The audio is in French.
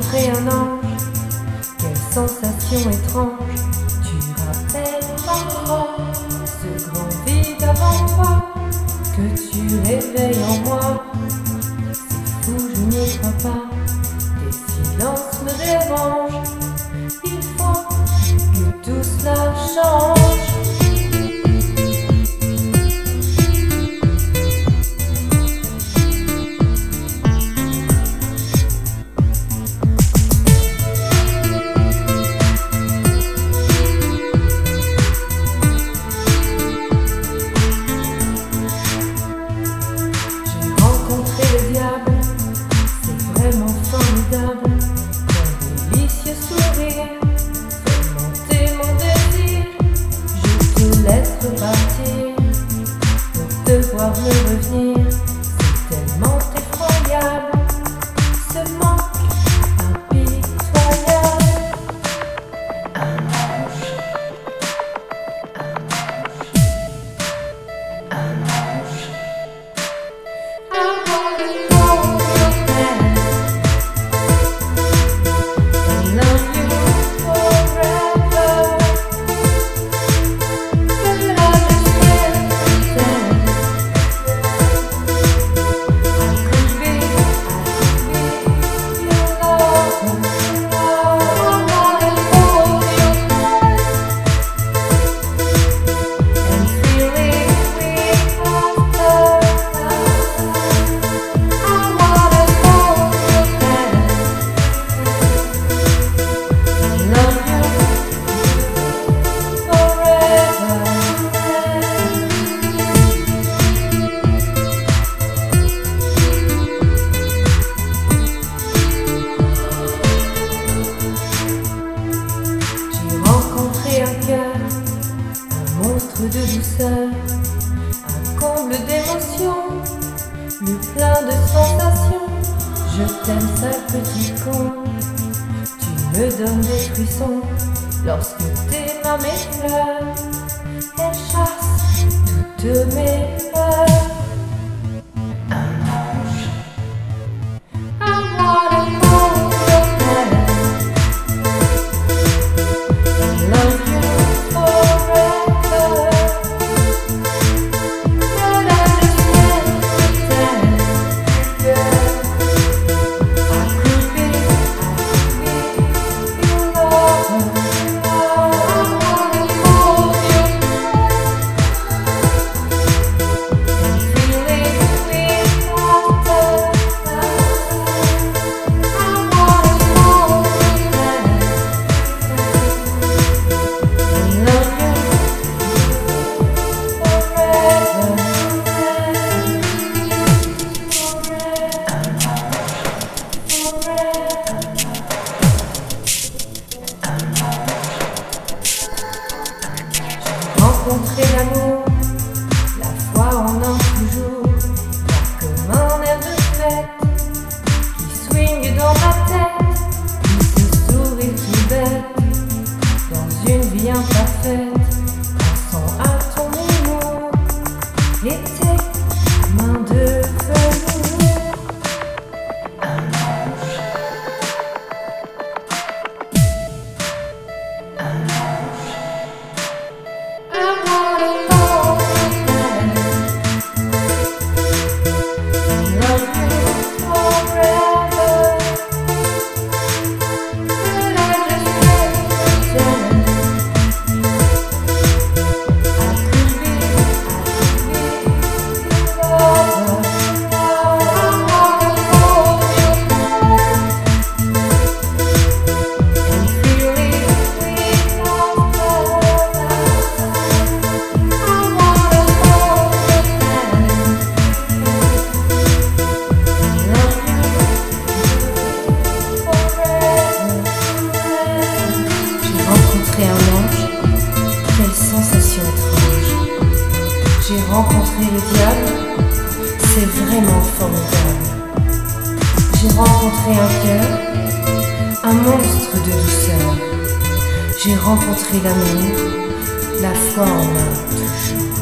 rencontré un ange. Quelle sensation étrange. Tu rappelles parfois ce grand vide avant toi que tu réveilles en moi. C'est fou, je n'y crois pas. Tes silences me dérangent. Il faut que tout cela change. De douceur, un comble d'émotions, le plein de sensations. Je t'aime, sale petit con. Tu me donnes des frissons lorsque tes mains m'effleurent. Elles chassent toutes mes Rencontrer l'amour, la foi en un toujours, comme un air de fête qui swing dans ma tête, se sourit tout bête dans une vie imparfaite, c'est vraiment formidable. J'ai rencontré un cœur, un monstre de douceur. J'ai rencontré l'amour, la foi en main toujours.